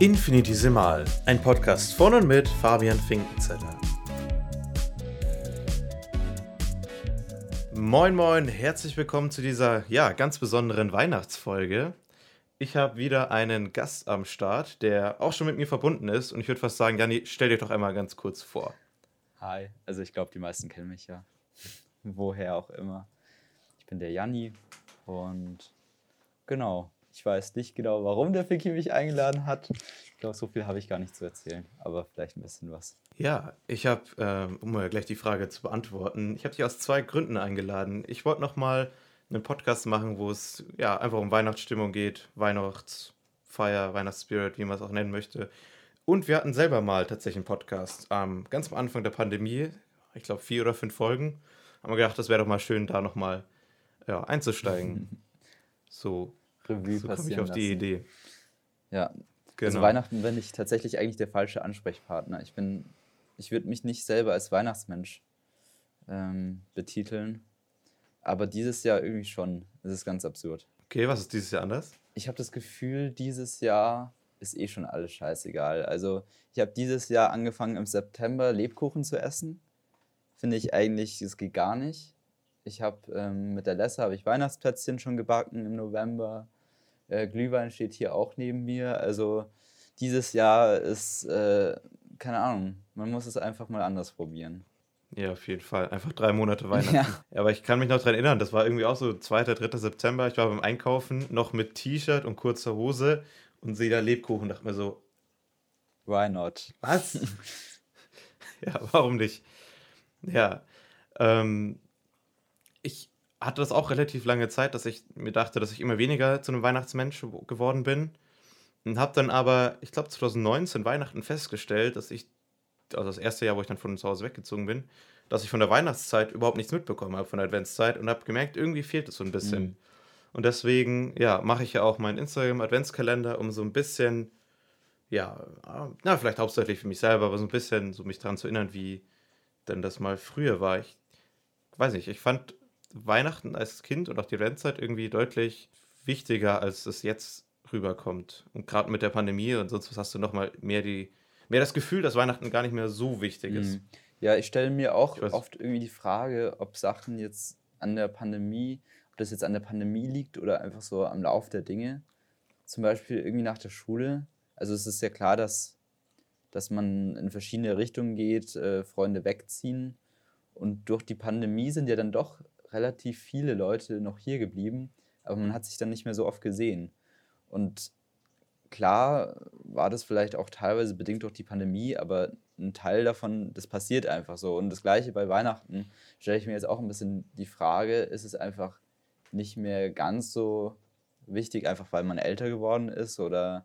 Infinitesimal, ein Podcast von und mit Fabian Finkenzeller. Moin moin, herzlich willkommen zu dieser ja, ganz besonderen Weihnachtsfolge. Ich habe wieder einen Gast am Start, der auch schon mit mir verbunden ist und ich würde fast sagen, Janni, stell dir doch einmal ganz kurz vor. Hi, also ich glaube, die meisten kennen mich ja. Woher auch immer. Ich bin der Janni und genau, ich weiß nicht genau, warum der Ficky mich eingeladen hat. Ich glaube, so viel habe ich gar nicht zu erzählen, aber vielleicht ein bisschen was. Ja, ich habe, äh, um mal gleich die Frage zu beantworten, ich habe dich aus zwei Gründen eingeladen. Ich wollte noch mal einen Podcast machen, wo es ja einfach um Weihnachtsstimmung geht, Weihnachtsfeier, Weihnachtsspirit, wie man es auch nennen möchte. Und wir hatten selber mal tatsächlich einen Podcast, ähm, ganz am Anfang der Pandemie, ich glaube vier oder fünf Folgen, haben wir gedacht, das wäre doch mal schön, da noch mal ja, einzusteigen. so Revue so passieren ich auf lassen. die Idee. Ja, also genau. also Weihnachten bin ich tatsächlich eigentlich der falsche Ansprechpartner. Ich bin, ich würde mich nicht selber als Weihnachtsmensch ähm, betiteln, aber dieses Jahr irgendwie schon. Es ist ganz absurd. Okay, was ist dieses Jahr anders? Ich habe das Gefühl, dieses Jahr ist eh schon alles scheißegal. Also ich habe dieses Jahr angefangen im September Lebkuchen zu essen. Finde ich eigentlich, es geht gar nicht. Ich habe ähm, mit der Lesse habe ich Weihnachtsplätzchen schon gebacken im November. Äh, Glühwein steht hier auch neben mir. Also dieses Jahr ist, äh, keine Ahnung, man muss es einfach mal anders probieren. Ja, auf jeden Fall. Einfach drei Monate Weihnachten. Ja. aber ich kann mich noch daran erinnern, das war irgendwie auch so 2., 3. September. Ich war beim Einkaufen noch mit T-Shirt und kurzer Hose und sehe da Lebkuchen und dachte mir so, why not? Was? ja, warum nicht? Ja. Ähm, hatte das auch relativ lange Zeit, dass ich mir dachte, dass ich immer weniger zu einem Weihnachtsmensch geworden bin. Und habe dann aber, ich glaube 2019 Weihnachten festgestellt, dass ich, also das erste Jahr, wo ich dann von zu Hause weggezogen bin, dass ich von der Weihnachtszeit überhaupt nichts mitbekommen habe, von der Adventszeit und habe gemerkt, irgendwie fehlt es so ein bisschen. Mhm. Und deswegen, ja, mache ich ja auch meinen Instagram-Adventskalender, um so ein bisschen, ja, na, vielleicht hauptsächlich für mich selber, aber so ein bisschen so mich daran zu erinnern, wie denn das mal früher war. Ich weiß nicht, ich fand Weihnachten als Kind und auch die Adventszeit irgendwie deutlich wichtiger, als es jetzt rüberkommt. Und gerade mit der Pandemie und sonst was hast du nochmal mehr die, mehr das Gefühl, dass Weihnachten gar nicht mehr so wichtig ist. Mhm. Ja, ich stelle mir auch oft irgendwie die Frage, ob Sachen jetzt an der Pandemie, ob das jetzt an der Pandemie liegt oder einfach so am Lauf der Dinge. Zum Beispiel irgendwie nach der Schule. Also es ist ja klar, dass, dass man in verschiedene Richtungen geht, äh, Freunde wegziehen. Und durch die Pandemie sind ja dann doch relativ viele Leute noch hier geblieben, aber man hat sich dann nicht mehr so oft gesehen. Und klar war das vielleicht auch teilweise bedingt durch die Pandemie, aber ein Teil davon, das passiert einfach so. Und das gleiche bei Weihnachten stelle ich mir jetzt auch ein bisschen die Frage, ist es einfach nicht mehr ganz so wichtig, einfach weil man älter geworden ist oder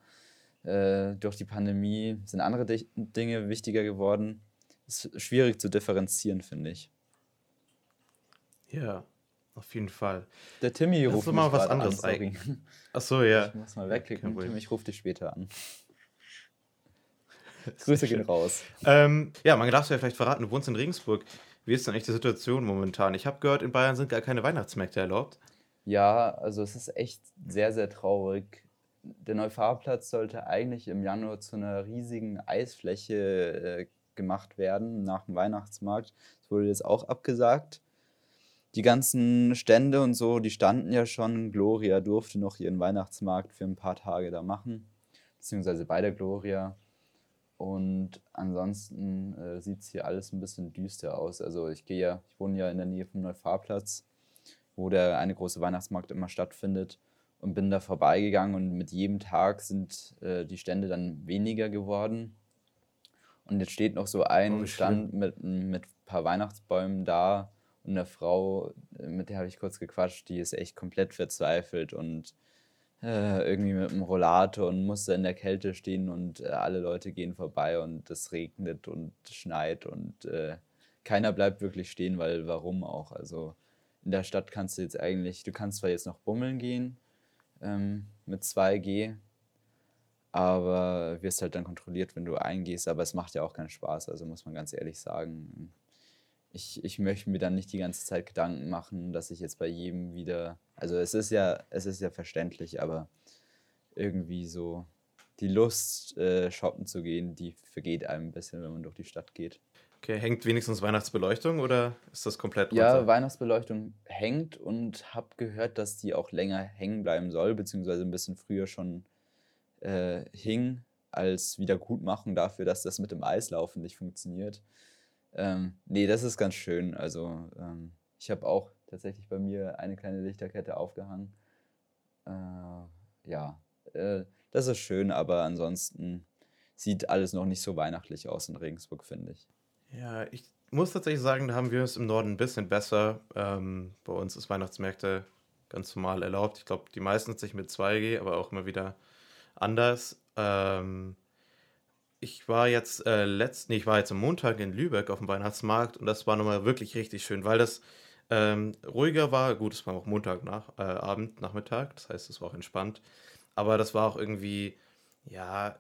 äh, durch die Pandemie sind andere Dinge wichtiger geworden. Ist schwierig zu differenzieren, finde ich. Ja, auf jeden Fall. Der Timmy ruft mich mal was anderes an, sorry. Achso, ja. Ich muss mal wegklicken. Timmy, ich rufe dich später an. Grüße gehen raus. Ähm, ja, man darf es ja vielleicht verraten, du wohnst in Regensburg. Wie ist denn eigentlich die Situation momentan? Ich habe gehört, in Bayern sind gar keine Weihnachtsmärkte erlaubt. Ja, also es ist echt sehr, sehr traurig. Der Neufahrplatz sollte eigentlich im Januar zu einer riesigen Eisfläche äh, gemacht werden nach dem Weihnachtsmarkt. Das wurde jetzt auch abgesagt die ganzen Stände und so, die standen ja schon. Gloria durfte noch ihren Weihnachtsmarkt für ein paar Tage da machen, beziehungsweise bei der Gloria. Und ansonsten äh, sieht es hier alles ein bisschen düster aus. Also ich gehe ja, ich wohne ja in der Nähe vom Neufahrplatz, wo der eine große Weihnachtsmarkt immer stattfindet und bin da vorbeigegangen und mit jedem Tag sind äh, die Stände dann weniger geworden. Und jetzt steht noch so ein oh, Stand mit, mit ein paar Weihnachtsbäumen da und eine Frau, äh, mit der habe ich kurz gequatscht, die ist echt komplett verzweifelt und äh, irgendwie mit einem Rollator und musste in der Kälte stehen und äh, alle Leute gehen vorbei und es regnet und schneit und äh, keiner bleibt wirklich stehen, weil warum auch? Also in der Stadt kannst du jetzt eigentlich, du kannst zwar jetzt noch bummeln gehen ähm, mit 2G, aber wirst halt dann kontrolliert, wenn du eingehst, aber es macht ja auch keinen Spaß, also muss man ganz ehrlich sagen ich, ich möchte mir dann nicht die ganze Zeit Gedanken machen, dass ich jetzt bei jedem wieder. Also es ist ja, es ist ja verständlich, aber irgendwie so die Lust, äh, shoppen zu gehen, die vergeht einem ein bisschen, wenn man durch die Stadt geht. Okay, hängt wenigstens Weihnachtsbeleuchtung oder ist das komplett Ja, runter? Weihnachtsbeleuchtung hängt und habe gehört, dass die auch länger hängen bleiben soll, beziehungsweise ein bisschen früher schon äh, hing, als Wiedergutmachung dafür, dass das mit dem Eislaufen nicht funktioniert. Ähm, nee, das ist ganz schön. Also ähm, ich habe auch tatsächlich bei mir eine kleine Lichterkette aufgehangen. Äh, ja, äh, das ist schön, aber ansonsten sieht alles noch nicht so weihnachtlich aus in Regensburg, finde ich. Ja, ich muss tatsächlich sagen, da haben wir es im Norden ein bisschen besser. Ähm, bei uns ist Weihnachtsmärkte ganz normal erlaubt. Ich glaube, die meisten sich mit 2G, aber auch immer wieder anders. Ähm, ich war jetzt äh, letzt, nee, ich war jetzt am Montag in Lübeck auf dem Weihnachtsmarkt und das war nochmal wirklich richtig schön, weil das ähm, ruhiger war. Gut, es war auch Montag nach, äh, Abend, Nachmittag, das heißt, es war auch entspannt. Aber das war auch irgendwie, ja,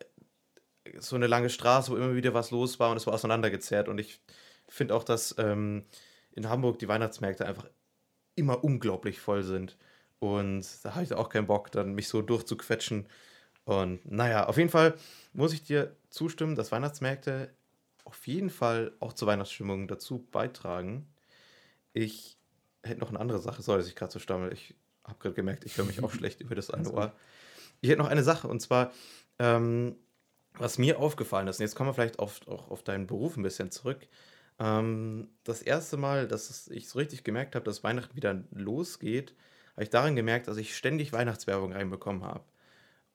so eine lange Straße, wo immer wieder was los war und es war auseinandergezerrt. Und ich finde auch, dass ähm, in Hamburg die Weihnachtsmärkte einfach immer unglaublich voll sind. Und da habe ich auch keinen Bock, dann mich so durchzuquetschen. Und naja, auf jeden Fall muss ich dir zustimmen, dass Weihnachtsmärkte auf jeden Fall auch zur Weihnachtsstimmung dazu beitragen. Ich hätte noch eine andere Sache, sorry, dass ich gerade so stammel. Ich habe gerade gemerkt, ich höre mich auch schlecht über das eine Ohr. Ich hätte noch eine Sache und zwar, ähm, was mir aufgefallen ist, und jetzt kommen wir vielleicht auf, auch auf deinen Beruf ein bisschen zurück. Ähm, das erste Mal, dass ich so richtig gemerkt habe, dass Weihnachten wieder losgeht, habe ich daran gemerkt, dass ich ständig Weihnachtswerbung reinbekommen habe.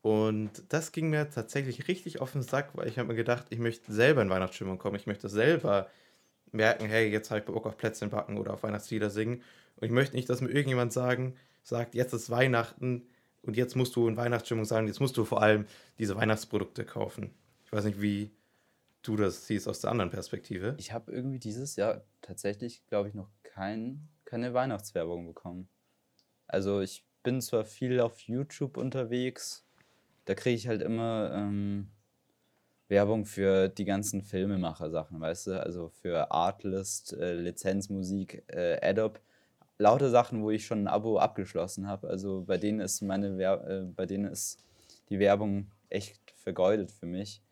Und das ging mir tatsächlich richtig auf den Sack, weil ich habe mir gedacht, ich möchte selber in Weihnachtsstimmung kommen. Ich möchte selber merken, hey, jetzt habe ich Bock auf Plätzchen backen oder auf Weihnachtslieder singen. Und ich möchte nicht, dass mir irgendjemand sagen, sagt, jetzt ist Weihnachten, und jetzt musst du in Weihnachtsstimmung sagen, jetzt musst du vor allem diese Weihnachtsprodukte kaufen. Ich weiß nicht, wie du das siehst aus der anderen Perspektive. Ich habe irgendwie dieses Jahr tatsächlich, glaube ich, noch kein, keine Weihnachtswerbung bekommen. Also ich bin zwar viel auf YouTube unterwegs, da kriege ich halt immer ähm, Werbung für die ganzen Filmemacher-Sachen, weißt du? Also für Artlist, äh, Lizenzmusik, äh, Adobe lauter Sachen, wo ich schon ein Abo abgeschlossen habe. Also bei denen ist meine Wer äh, bei denen ist die Werbung echt vergeudet für mich.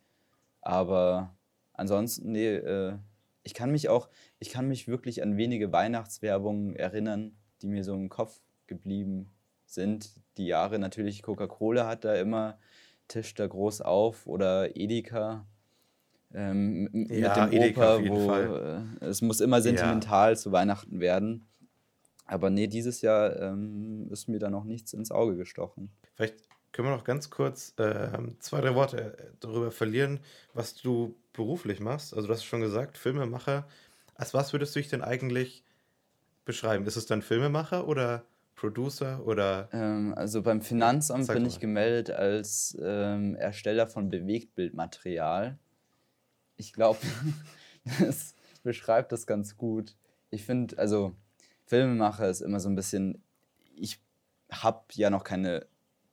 Aber ansonsten, nee, äh, ich kann mich auch, ich kann mich wirklich an wenige Weihnachtswerbungen erinnern, die mir so im Kopf geblieben sind. Die Jahre natürlich, Coca-Cola hat da immer Tisch da groß auf oder Edeka. Ähm, ja, mit dem Edeka Opa, wo äh, es muss immer sentimental ja. zu Weihnachten werden. Aber nee, dieses Jahr ähm, ist mir da noch nichts ins Auge gestochen. Vielleicht können wir noch ganz kurz äh, zwei, drei Worte äh, darüber verlieren, was du beruflich machst. Also du hast schon gesagt, Filmemacher. Als was würdest du dich denn eigentlich beschreiben? Ist es dann Filmemacher oder Producer oder? Ähm, also beim Finanzamt bin ich gemeldet als ähm, Ersteller von Bewegtbildmaterial. Ich glaube, das beschreibt das ganz gut. Ich finde, also Filmemacher ist immer so ein bisschen, ich habe ja noch keine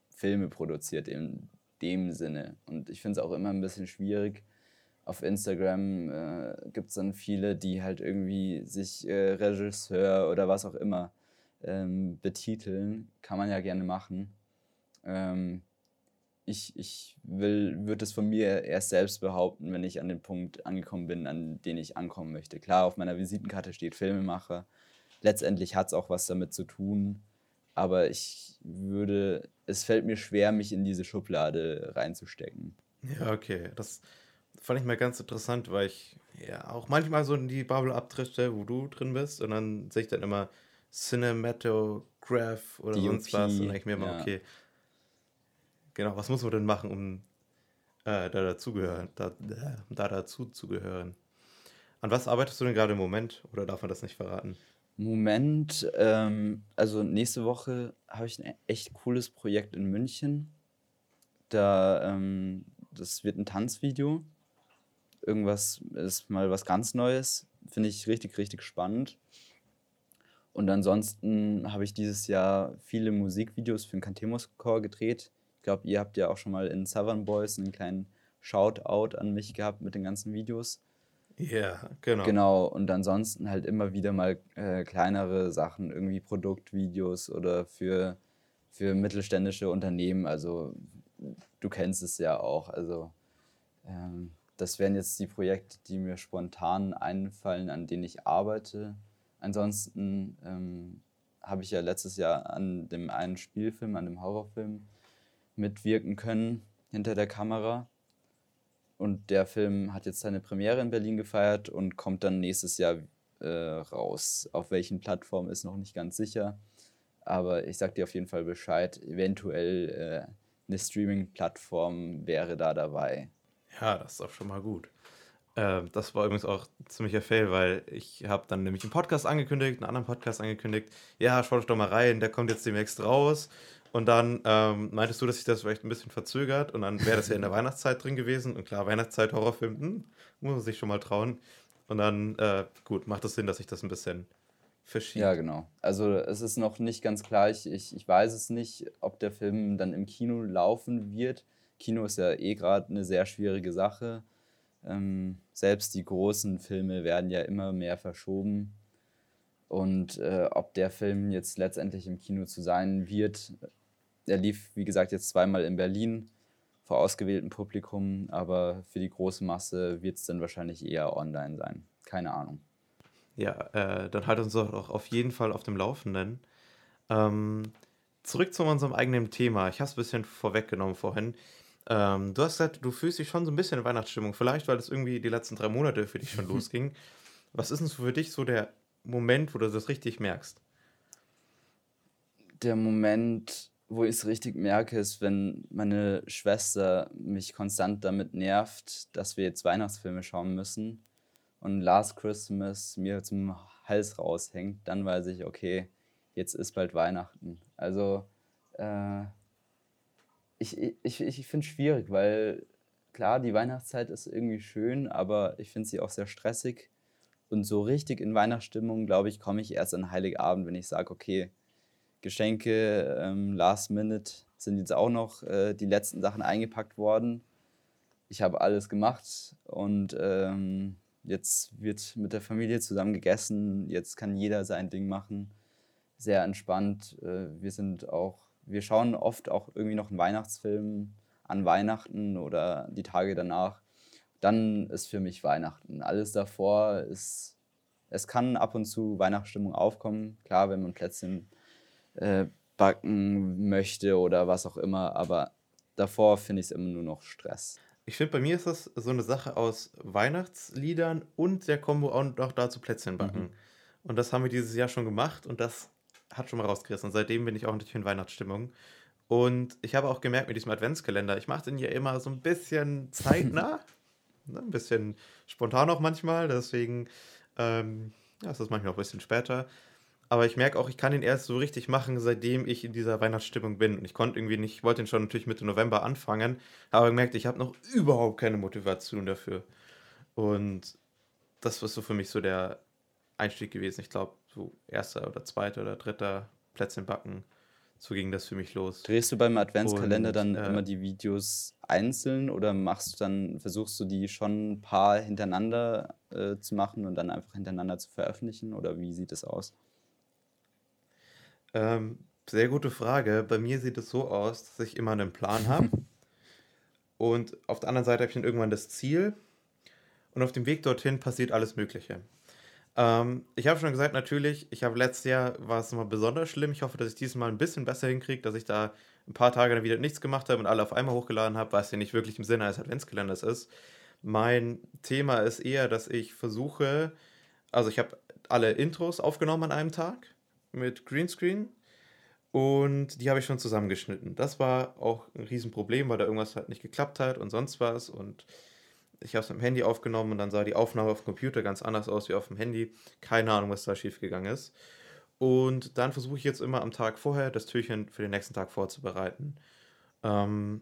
Filme produziert in dem Sinne. Und ich finde es auch immer ein bisschen schwierig. Auf Instagram äh, gibt es dann viele, die halt irgendwie sich äh, Regisseur oder was auch immer ähm, betiteln. Kann man ja gerne machen. Ähm, ich, ich würde es von mir erst selbst behaupten, wenn ich an den Punkt angekommen bin, an den ich ankommen möchte. Klar, auf meiner Visitenkarte steht Filmemacher letztendlich hat es auch was damit zu tun. Aber ich würde, es fällt mir schwer, mich in diese Schublade reinzustecken. Ja, okay. Das fand ich mal ganz interessant, weil ich ja auch manchmal so in die Bubble abdrifte, wo du drin bist. Und dann sehe ich dann immer Cinematograph oder DOP, sonst was. Und denke ich mir immer, ja. okay, genau, was muss man denn machen, um äh, da dazugehören, da, da dazu zu gehören? An was arbeitest du denn gerade im Moment? Oder darf man das nicht verraten? Moment, ähm, also nächste Woche habe ich ein echt cooles Projekt in München. Da, ähm, das wird ein Tanzvideo. Irgendwas ist mal was ganz Neues. Finde ich richtig, richtig spannend. Und ansonsten habe ich dieses Jahr viele Musikvideos für den Cantemos Chor gedreht. Ich glaube, ihr habt ja auch schon mal in Southern Boys einen kleinen Shoutout an mich gehabt mit den ganzen Videos. Ja, genau. Genau, und ansonsten halt immer wieder mal äh, kleinere Sachen, irgendwie Produktvideos oder für, für mittelständische Unternehmen. Also du kennst es ja auch. Also ähm, das wären jetzt die Projekte, die mir spontan einfallen, an denen ich arbeite. Ansonsten ähm, habe ich ja letztes Jahr an dem einen Spielfilm, an dem Horrorfilm mitwirken können hinter der Kamera. Und der Film hat jetzt seine Premiere in Berlin gefeiert und kommt dann nächstes Jahr äh, raus. Auf welchen Plattformen ist noch nicht ganz sicher. Aber ich sag dir auf jeden Fall Bescheid. Eventuell äh, eine Streaming-Plattform wäre da dabei. Ja, das ist auch schon mal gut. Äh, das war übrigens auch ziemlicher Fail, weil ich habe dann nämlich einen Podcast angekündigt, einen anderen Podcast angekündigt. Ja, schaut doch mal rein, der kommt jetzt demnächst raus. Und dann ähm, meintest du, dass sich das vielleicht ein bisschen verzögert und dann wäre das ja in der Weihnachtszeit drin gewesen. Und klar, Weihnachtszeit, Horrorfilm, hm, muss man sich schon mal trauen. Und dann, äh, gut, macht es das Sinn, dass ich das ein bisschen verschiebt. Ja, genau. Also es ist noch nicht ganz klar. Ich, ich, ich weiß es nicht, ob der Film dann im Kino laufen wird. Kino ist ja eh gerade eine sehr schwierige Sache. Ähm, selbst die großen Filme werden ja immer mehr verschoben. Und äh, ob der Film jetzt letztendlich im Kino zu sein wird, er lief, wie gesagt, jetzt zweimal in Berlin vor ausgewähltem Publikum, aber für die große Masse wird es dann wahrscheinlich eher online sein. Keine Ahnung. Ja, äh, dann halt uns doch auch auf jeden Fall auf dem Laufenden. Ähm, zurück zu unserem eigenen Thema. Ich habe es ein bisschen vorweggenommen vorhin. Ähm, du hast gesagt, du fühlst dich schon so ein bisschen in Weihnachtsstimmung. Vielleicht, weil es irgendwie die letzten drei Monate für dich schon losging. Was ist denn für dich so der Moment, wo du das richtig merkst? Der Moment, wo ich es richtig merke, ist, wenn meine Schwester mich konstant damit nervt, dass wir jetzt Weihnachtsfilme schauen müssen und Last Christmas mir zum Hals raushängt, dann weiß ich, okay, jetzt ist bald Weihnachten. Also äh, ich, ich, ich finde es schwierig, weil klar, die Weihnachtszeit ist irgendwie schön, aber ich finde sie auch sehr stressig. Und so richtig in Weihnachtsstimmung, glaube ich, komme ich erst an Heiligabend, wenn ich sage, okay, Geschenke, ähm, Last Minute sind jetzt auch noch äh, die letzten Sachen eingepackt worden. Ich habe alles gemacht und ähm, jetzt wird mit der Familie zusammen gegessen. Jetzt kann jeder sein Ding machen. Sehr entspannt. Äh, wir sind auch, wir schauen oft auch irgendwie noch einen Weihnachtsfilm an Weihnachten oder die Tage danach. Dann ist für mich Weihnachten. Alles davor ist, es kann ab und zu Weihnachtsstimmung aufkommen. Klar, wenn man Plätzchen äh, backen möchte oder was auch immer, aber davor finde ich es immer nur noch Stress. Ich finde, bei mir ist das so eine Sache aus Weihnachtsliedern und der Kombo auch noch dazu Plätzchen backen. Mhm. Und das haben wir dieses Jahr schon gemacht und das hat schon mal rausgerissen. Und seitdem bin ich auch natürlich in Weihnachtsstimmung. Und ich habe auch gemerkt mit diesem Adventskalender, ich mache den ja immer so ein bisschen zeitnah, ne, ein bisschen spontan auch manchmal. Deswegen ähm, ja, ist das manchmal auch ein bisschen später. Aber ich merke auch, ich kann ihn erst so richtig machen, seitdem ich in dieser Weihnachtsstimmung bin. Und ich konnte irgendwie nicht, ich wollte ihn schon natürlich Mitte November anfangen, aber gemerkt, ich habe noch überhaupt keine Motivation dafür. Und das war so für mich so der Einstieg gewesen. Ich glaube, so erster oder zweiter oder dritter Plätzchen backen, so ging das für mich los. Drehst du beim Adventskalender Und, dann äh, immer die Videos einzeln oder machst du dann, versuchst du die schon ein paar hintereinander äh, zu machen und dann einfach hintereinander zu veröffentlichen? Oder wie sieht es aus? Ähm, sehr gute Frage. Bei mir sieht es so aus, dass ich immer einen Plan habe. und auf der anderen Seite habe ich dann irgendwann das Ziel. Und auf dem Weg dorthin passiert alles Mögliche. Ähm, ich habe schon gesagt, natürlich, ich habe letztes Jahr, war es nochmal besonders schlimm. Ich hoffe, dass ich dieses Mal ein bisschen besser hinkriege, dass ich da ein paar Tage dann wieder nichts gemacht habe und alle auf einmal hochgeladen habe, was ja nicht wirklich im Sinne eines Adventskalenders ist. Mein Thema ist eher, dass ich versuche, also ich habe alle Intros aufgenommen an einem Tag mit Greenscreen und die habe ich schon zusammengeschnitten. Das war auch ein Riesenproblem, weil da irgendwas halt nicht geklappt hat und sonst was und ich habe es mit dem Handy aufgenommen und dann sah die Aufnahme auf dem Computer ganz anders aus wie auf dem Handy. Keine Ahnung, was da schiefgegangen ist. Und dann versuche ich jetzt immer am Tag vorher das Türchen für den nächsten Tag vorzubereiten. Ähm,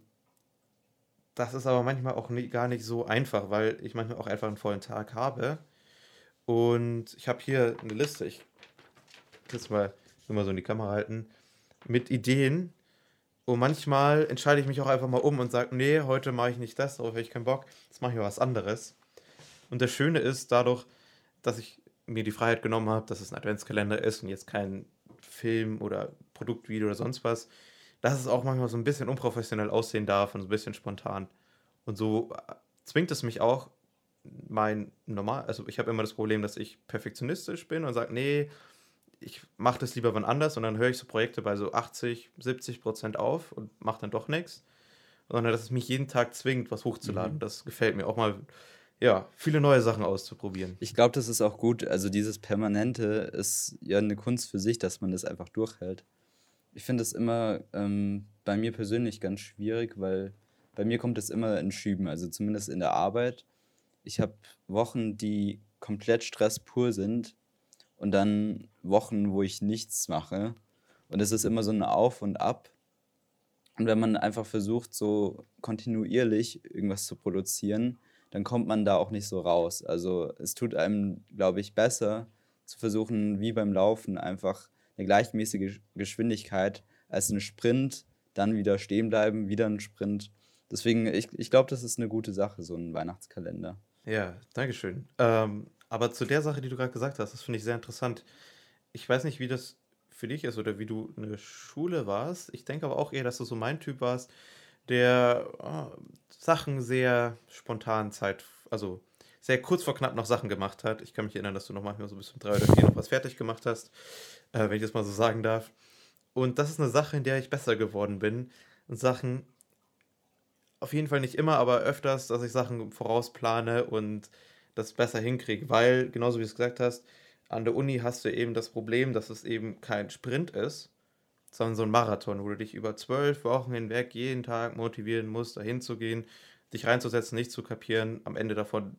das ist aber manchmal auch nie, gar nicht so einfach, weil ich manchmal auch einfach einen vollen Tag habe. Und ich habe hier eine Liste. Ich das mal immer so in die Kamera halten, mit Ideen. Und manchmal entscheide ich mich auch einfach mal um und sage, nee, heute mache ich nicht das, darauf habe ich keinen Bock, jetzt mache ich was anderes. Und das Schöne ist dadurch, dass ich mir die Freiheit genommen habe, dass es ein Adventskalender ist und jetzt kein Film oder Produktvideo oder sonst was, dass es auch manchmal so ein bisschen unprofessionell aussehen darf und so ein bisschen spontan. Und so äh, zwingt es mich auch, mein normal, also ich habe immer das Problem, dass ich perfektionistisch bin und sage, nee, ich mache das lieber wann anders und dann höre ich so Projekte bei so 80, 70 Prozent auf und mache dann doch nichts. Sondern dass es mich jeden Tag zwingt, was hochzuladen. Mhm. Das gefällt mir auch mal, ja, viele neue Sachen auszuprobieren. Ich glaube, das ist auch gut. Also dieses Permanente ist ja eine Kunst für sich, dass man das einfach durchhält. Ich finde es immer ähm, bei mir persönlich ganz schwierig, weil bei mir kommt es immer in Schüben, also zumindest in der Arbeit. Ich habe Wochen, die komplett stresspur sind und dann Wochen, wo ich nichts mache. Und es ist immer so ein Auf und Ab. Und wenn man einfach versucht, so kontinuierlich irgendwas zu produzieren, dann kommt man da auch nicht so raus. Also es tut einem, glaube ich, besser zu versuchen, wie beim Laufen, einfach eine gleichmäßige Geschwindigkeit als ein Sprint, dann wieder stehen bleiben, wieder ein Sprint. Deswegen, ich, ich glaube, das ist eine gute Sache, so ein Weihnachtskalender. Ja, Dankeschön. Ähm, aber zu der Sache, die du gerade gesagt hast, das finde ich sehr interessant. Ich weiß nicht, wie das für dich ist oder wie du in der Schule warst. Ich denke aber auch eher, dass du so mein Typ warst, der oh, Sachen sehr spontan Zeit, also sehr kurz vor knapp noch Sachen gemacht hat. Ich kann mich erinnern, dass du noch manchmal so bis um drei oder vier noch was fertig gemacht hast, äh, wenn ich das mal so sagen darf. Und das ist eine Sache, in der ich besser geworden bin. Und Sachen, auf jeden Fall nicht immer, aber öfters, dass ich Sachen vorausplane und das besser hinkriege, weil, genauso wie du es gesagt hast, an der Uni hast du eben das Problem, dass es eben kein Sprint ist, sondern so ein Marathon, wo du dich über zwölf Wochen hinweg jeden Tag motivieren musst, dahin zu gehen, dich reinzusetzen, nicht zu kapieren, am Ende davon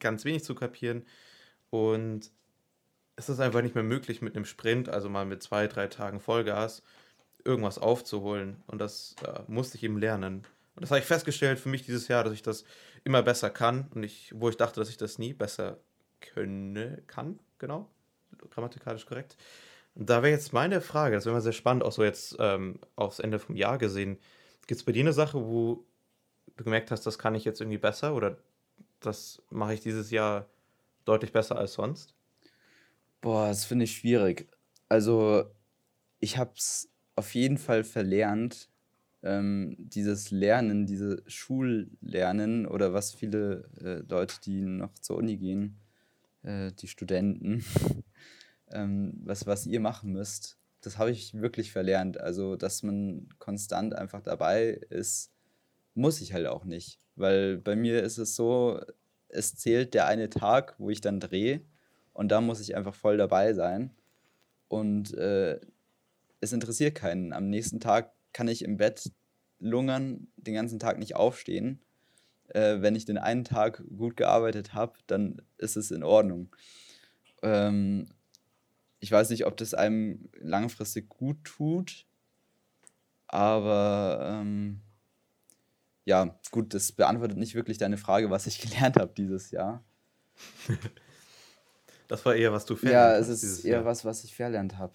ganz wenig zu kapieren. Und es ist einfach nicht mehr möglich mit einem Sprint, also mal mit zwei, drei Tagen Vollgas, irgendwas aufzuholen. Und das äh, musste ich eben lernen. Und das habe ich festgestellt für mich dieses Jahr, dass ich das immer besser kann und ich, wo ich dachte, dass ich das nie besser könne, kann, genau, grammatikalisch korrekt. Und da wäre jetzt meine Frage, das wäre mal sehr spannend, auch so jetzt ähm, aufs Ende vom Jahr gesehen. Gibt es bei dir eine Sache, wo du gemerkt hast, das kann ich jetzt irgendwie besser oder das mache ich dieses Jahr deutlich besser als sonst? Boah, das finde ich schwierig. Also, ich habe es auf jeden Fall verlernt, ähm, dieses Lernen, diese Schullernen oder was viele äh, Leute, die noch zur Uni gehen, äh, die Studenten, ähm, was, was ihr machen müsst, das habe ich wirklich verlernt. Also, dass man konstant einfach dabei ist, muss ich halt auch nicht. Weil bei mir ist es so, es zählt der eine Tag, wo ich dann drehe und da muss ich einfach voll dabei sein. Und äh, es interessiert keinen. Am nächsten Tag kann ich im Bett lungern, den ganzen Tag nicht aufstehen. Äh, wenn ich den einen Tag gut gearbeitet habe, dann ist es in Ordnung. Ähm, ich weiß nicht, ob das einem langfristig gut tut, aber ähm, ja, gut, das beantwortet nicht wirklich deine Frage, was ich gelernt habe dieses Jahr. das war eher, was du verlernt hast. Ja, es ist eher Jahr. was, was ich verlernt habe.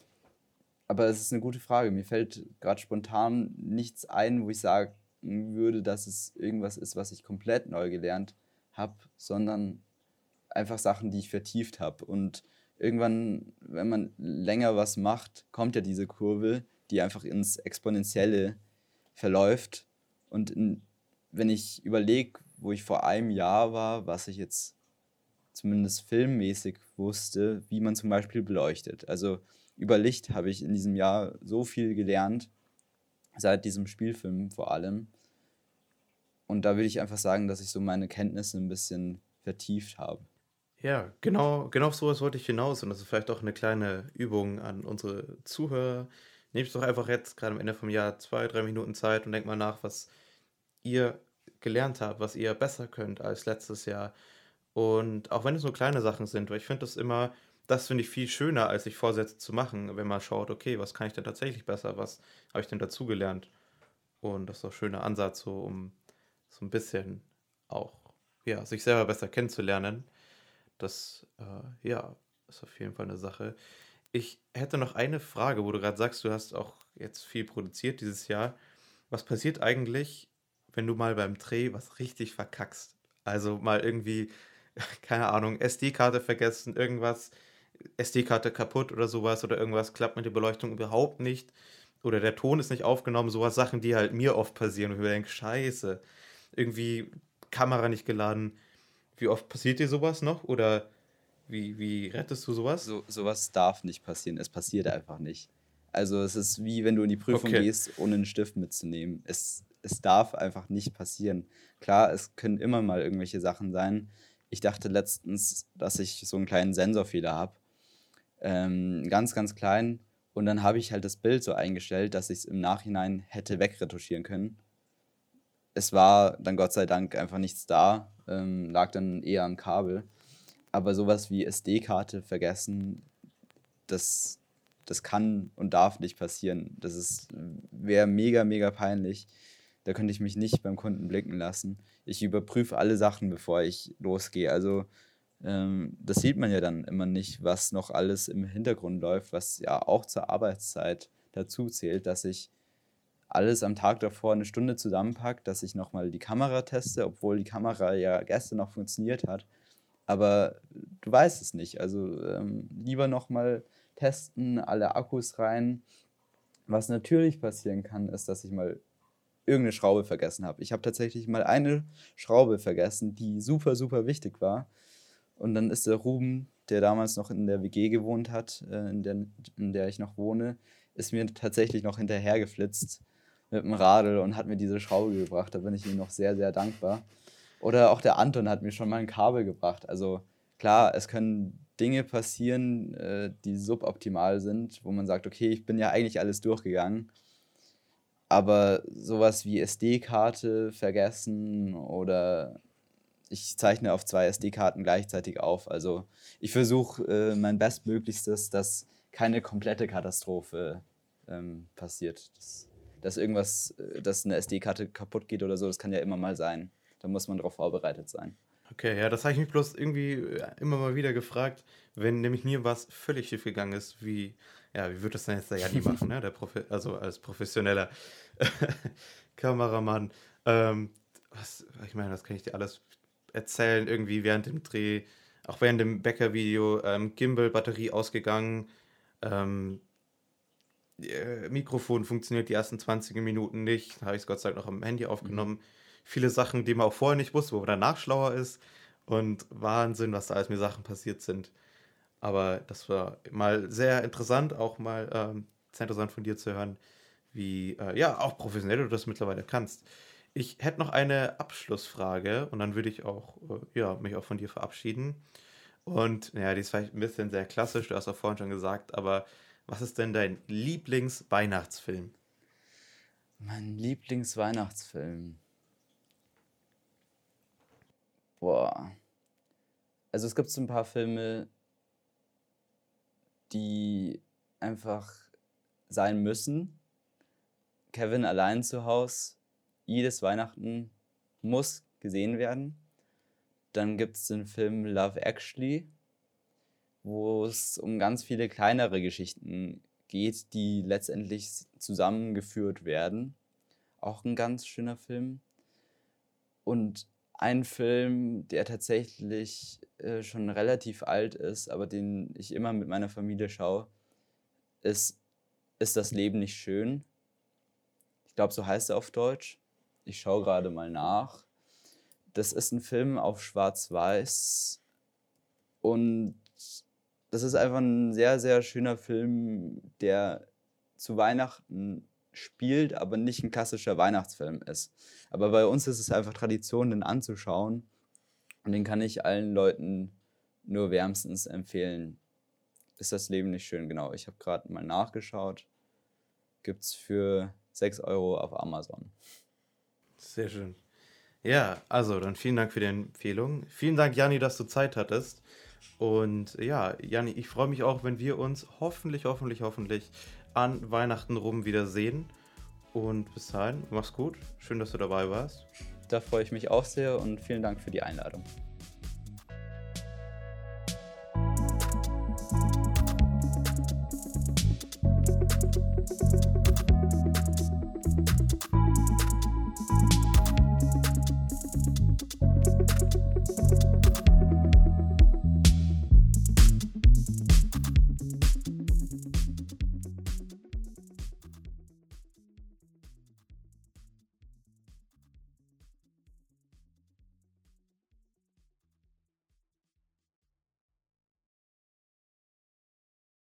Aber es ist eine gute Frage. Mir fällt gerade spontan nichts ein, wo ich sagen würde, dass es irgendwas ist, was ich komplett neu gelernt habe, sondern einfach Sachen, die ich vertieft habe. Und irgendwann, wenn man länger was macht, kommt ja diese Kurve, die einfach ins Exponentielle verläuft. Und in, wenn ich überlege, wo ich vor einem Jahr war, was ich jetzt zumindest filmmäßig wusste, wie man zum Beispiel beleuchtet. Also über Licht habe ich in diesem Jahr so viel gelernt, seit diesem Spielfilm vor allem. Und da würde ich einfach sagen, dass ich so meine Kenntnisse ein bisschen vertieft habe. Ja, genau, genau so was wollte ich hinaus. Und das ist vielleicht auch eine kleine Übung an unsere Zuhörer. Nehmt doch einfach jetzt gerade am Ende vom Jahr zwei, drei Minuten Zeit und denkt mal nach, was ihr gelernt habt, was ihr besser könnt als letztes Jahr. Und auch wenn es nur kleine Sachen sind, weil ich finde das immer das finde ich viel schöner, als sich Vorsätze zu machen, wenn man schaut, okay, was kann ich denn tatsächlich besser, was habe ich denn dazugelernt? Und das ist auch ein schöner Ansatz, so um so ein bisschen auch ja, sich selber besser kennenzulernen. Das äh, ja, ist auf jeden Fall eine Sache. Ich hätte noch eine Frage, wo du gerade sagst, du hast auch jetzt viel produziert dieses Jahr. Was passiert eigentlich, wenn du mal beim Dreh was richtig verkackst? Also mal irgendwie, keine Ahnung, SD-Karte vergessen, irgendwas SD-Karte kaputt oder sowas oder irgendwas klappt mit der Beleuchtung überhaupt nicht. oder der Ton ist nicht aufgenommen, sowas Sachen, die halt mir oft passieren und ich mir denke, scheiße, irgendwie Kamera nicht geladen. Wie oft passiert dir sowas noch oder wie, wie rettest du sowas? So, sowas darf nicht passieren, es passiert einfach nicht. Also es ist wie wenn du in die Prüfung okay. gehst, ohne einen Stift mitzunehmen. Es, es darf einfach nicht passieren. Klar, es können immer mal irgendwelche Sachen sein. Ich dachte letztens, dass ich so einen kleinen Sensorfehler habe. Ähm, ganz, ganz klein. Und dann habe ich halt das Bild so eingestellt, dass ich es im Nachhinein hätte wegretuschieren können. Es war dann Gott sei Dank einfach nichts da, ähm, lag dann eher am Kabel. Aber sowas wie SD-Karte vergessen, das, das kann und darf nicht passieren. Das wäre mega, mega peinlich. Da könnte ich mich nicht beim Kunden blicken lassen. Ich überprüfe alle Sachen, bevor ich losgehe. Also ähm, das sieht man ja dann immer nicht, was noch alles im Hintergrund läuft, was ja auch zur Arbeitszeit dazu zählt, dass ich alles am Tag davor eine Stunde zusammenpacke, dass ich nochmal die Kamera teste, obwohl die Kamera ja gestern noch funktioniert hat. Aber du weißt es nicht. Also ähm, lieber nochmal testen, alle Akkus rein. Was natürlich passieren kann, ist, dass ich mal irgendeine Schraube vergessen habe. Ich habe tatsächlich mal eine Schraube vergessen, die super, super wichtig war. Und dann ist der Ruben, der damals noch in der WG gewohnt hat, äh, in, der, in der ich noch wohne, ist mir tatsächlich noch hinterhergeflitzt mit dem Radl und hat mir diese Schraube gebracht. Da bin ich ihm noch sehr, sehr dankbar. Oder auch der Anton hat mir schon mal ein Kabel gebracht. Also klar, es können Dinge passieren, äh, die suboptimal sind, wo man sagt, okay, ich bin ja eigentlich alles durchgegangen. Aber sowas wie SD-Karte vergessen oder ich zeichne auf zwei SD-Karten gleichzeitig auf. Also ich versuche äh, mein Bestmöglichstes, dass keine komplette Katastrophe ähm, passiert. Dass, dass irgendwas, äh, dass eine SD-Karte kaputt geht oder so, das kann ja immer mal sein. Da muss man darauf vorbereitet sein. Okay, ja, das habe ich mich bloß irgendwie äh, immer mal wieder gefragt, wenn nämlich mir was völlig schief gegangen ist, wie, ja, wie wird das denn jetzt der Janni machen, ne? Der Profi also als professioneller Kameramann. Ähm, was, ich meine, das kann ich dir alles erzählen, irgendwie während dem Dreh, auch während dem Bäcker-Video, ähm, Gimbal-Batterie ausgegangen, ähm, äh, Mikrofon funktioniert die ersten 20 Minuten nicht, habe ich es Gott sei Dank noch am Handy aufgenommen. Mhm. Viele Sachen, die man auch vorher nicht wusste, wo man danach schlauer ist. Und Wahnsinn, was da alles mir Sachen passiert sind. Aber das war mal sehr interessant, auch mal ähm, sehr interessant von dir zu hören, wie äh, ja auch professionell du das mittlerweile kannst. Ich hätte noch eine Abschlussfrage und dann würde ich auch, äh, ja, mich auch von dir verabschieden. Und ja, die ist vielleicht ein bisschen sehr klassisch, du hast auch vorhin schon gesagt, aber was ist denn dein Lieblingsweihnachtsfilm? Mein Lieblingsweihnachtsfilm. Boah. Also es gibt so ein paar Filme, die einfach sein müssen. Kevin allein zu Hause jedes Weihnachten muss gesehen werden. Dann gibt es den Film Love Actually, wo es um ganz viele kleinere Geschichten geht, die letztendlich zusammengeführt werden. Auch ein ganz schöner Film. Und ein Film, der tatsächlich äh, schon relativ alt ist, aber den ich immer mit meiner Familie schaue, ist Ist das Leben nicht schön? Ich glaube, so heißt er auf Deutsch. Ich schaue gerade mal nach. Das ist ein Film auf Schwarz-Weiß und das ist einfach ein sehr, sehr schöner Film, der zu Weihnachten spielt, aber nicht ein klassischer Weihnachtsfilm ist. Aber bei uns ist es einfach Tradition, den anzuschauen. Und den kann ich allen Leuten nur wärmstens empfehlen. Ist das Leben nicht schön? Genau, ich habe gerade mal nachgeschaut. Gibt es für 6 Euro auf Amazon. Sehr schön. Ja, also dann vielen Dank für die Empfehlung. Vielen Dank, Janni, dass du Zeit hattest. Und ja, Janni, ich freue mich auch, wenn wir uns hoffentlich, hoffentlich, hoffentlich an Weihnachten rum wiedersehen. Und bis dahin, mach's gut. Schön, dass du dabei warst. Da freue ich mich auch sehr und vielen Dank für die Einladung.